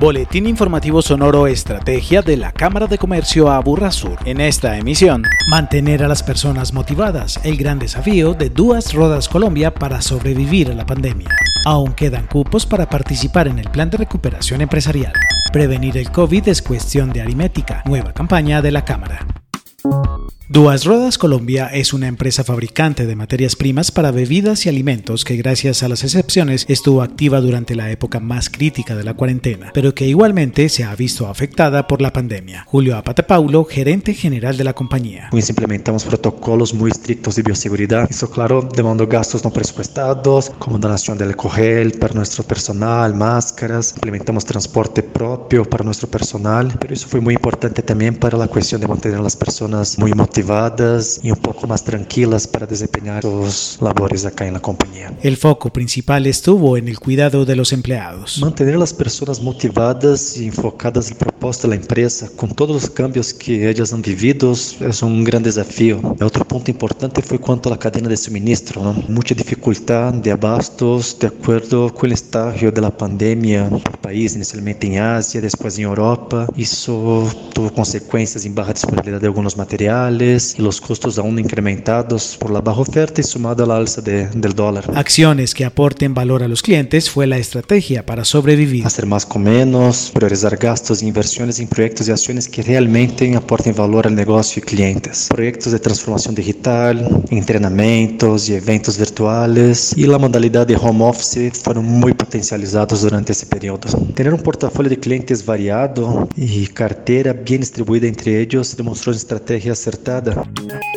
Boletín informativo sonoro Estrategia de la Cámara de Comercio Aburrasur. En esta emisión, mantener a las personas motivadas, el gran desafío de Duas Rodas Colombia para sobrevivir a la pandemia. Aún quedan cupos para participar en el plan de recuperación empresarial. Prevenir el COVID es cuestión de aritmética. Nueva campaña de la Cámara. Duas Rodas Colombia es una empresa fabricante de materias primas para bebidas y alimentos que gracias a las excepciones estuvo activa durante la época más crítica de la cuarentena, pero que igualmente se ha visto afectada por la pandemia. Julio Apate Paulo, gerente general de la compañía. Pues implementamos protocolos muy estrictos de bioseguridad. Eso claro demandó gastos no presupuestados, como donación de alcohol para nuestro personal, máscaras, implementamos transporte propio para nuestro personal, pero eso fue muy importante también para la cuestión de mantener a las personas muy motivadas motivadas y un poco más tranquilas para desempeñar sus labores acá en la compañía. El foco principal estuvo en el cuidado de los empleados. Mantener a las personas motivadas y enfocadas en el propósito de la empresa, con todos los cambios que ellas han vivido, es un gran desafío. Otro punto importante fue cuanto a la cadena de suministro. ¿no? Mucha dificultad de abastos de acuerdo con el estallo de la pandemia por país, inicialmente en Asia, después en Europa. Eso tuvo consecuencias en baja disponibilidad de algunos materiales y los costos aún incrementados por la baja oferta y sumado a la alza de, del dólar. Acciones que aporten valor a los clientes fue la estrategia para sobrevivir. Hacer más con menos, priorizar gastos e inversiones en proyectos y acciones que realmente aporten valor al negocio y clientes. Proyectos de transformación digital, entrenamientos y eventos virtuales y la modalidad de home office fueron muy potencializados durante ese periodo. Tener un portafolio de clientes variado y cartera bien distribuida entre ellos demostró una estrategia acertada Obrigada.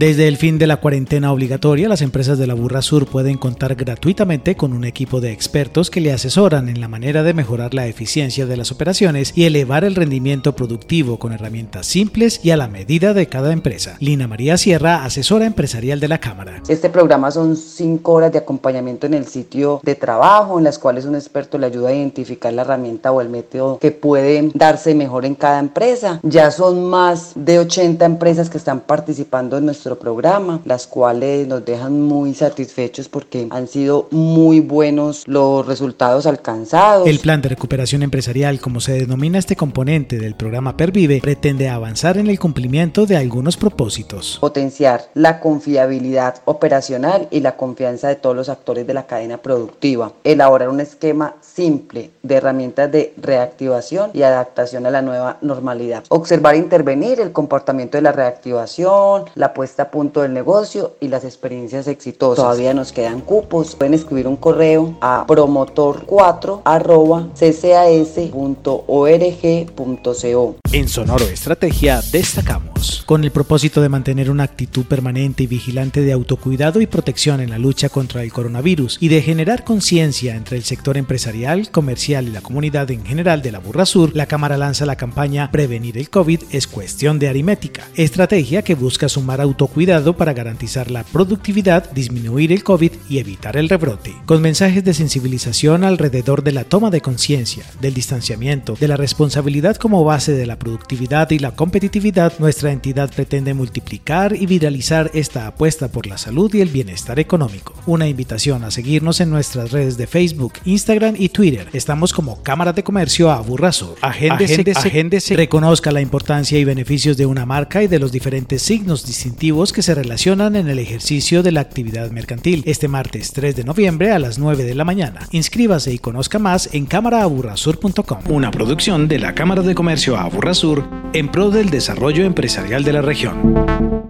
Desde el fin de la cuarentena obligatoria, las empresas de la Burra Sur pueden contar gratuitamente con un equipo de expertos que le asesoran en la manera de mejorar la eficiencia de las operaciones y elevar el rendimiento productivo con herramientas simples y a la medida de cada empresa. Lina María Sierra, asesora empresarial de la Cámara. Este programa son cinco horas de acompañamiento en el sitio de trabajo, en las cuales un experto le ayuda a identificar la herramienta o el método que puede darse mejor en cada empresa. Ya son más de 80 empresas que están participando en nuestro programa, las cuales nos dejan muy satisfechos porque han sido muy buenos los resultados alcanzados. El plan de recuperación empresarial, como se denomina este componente del programa Pervive, pretende avanzar en el cumplimiento de algunos propósitos. Potenciar la confiabilidad operacional y la confianza de todos los actores de la cadena productiva. Elaborar un esquema simple de herramientas de reactivación y adaptación a la nueva normalidad. Observar e intervenir el comportamiento de la reactivación, la puesta a punto del negocio y las experiencias exitosas. Todavía nos quedan cupos. Pueden escribir un correo a promotor4 ccas.org.co. En Sonoro Estrategia destacamos, con el propósito de mantener una actitud permanente y vigilante de autocuidado y protección en la lucha contra el coronavirus y de generar conciencia entre el sector empresarial, comercial y la comunidad en general de la Burra Sur, la Cámara lanza la campaña Prevenir el COVID es cuestión de aritmética, estrategia que busca sumar autocuidado para garantizar la productividad, disminuir el COVID y evitar el rebrote, con mensajes de sensibilización alrededor de la toma de conciencia, del distanciamiento, de la responsabilidad como base de la productividad y la competitividad, nuestra entidad pretende multiplicar y viralizar esta apuesta por la salud y el bienestar económico. Una invitación a seguirnos en nuestras redes de Facebook, Instagram y Twitter. Estamos como Cámara de Comercio Aburrazo. Agéndese, agéndese, reconozca la importancia y beneficios de una marca y de los diferentes signos distintivos que se relacionan en el ejercicio de la actividad mercantil. Este martes 3 de noviembre a las 9 de la mañana. Inscríbase y conozca más en cámaraaburrasur.com. Una producción de la Cámara de Comercio Aburrasur en pro del desarrollo empresarial de la región.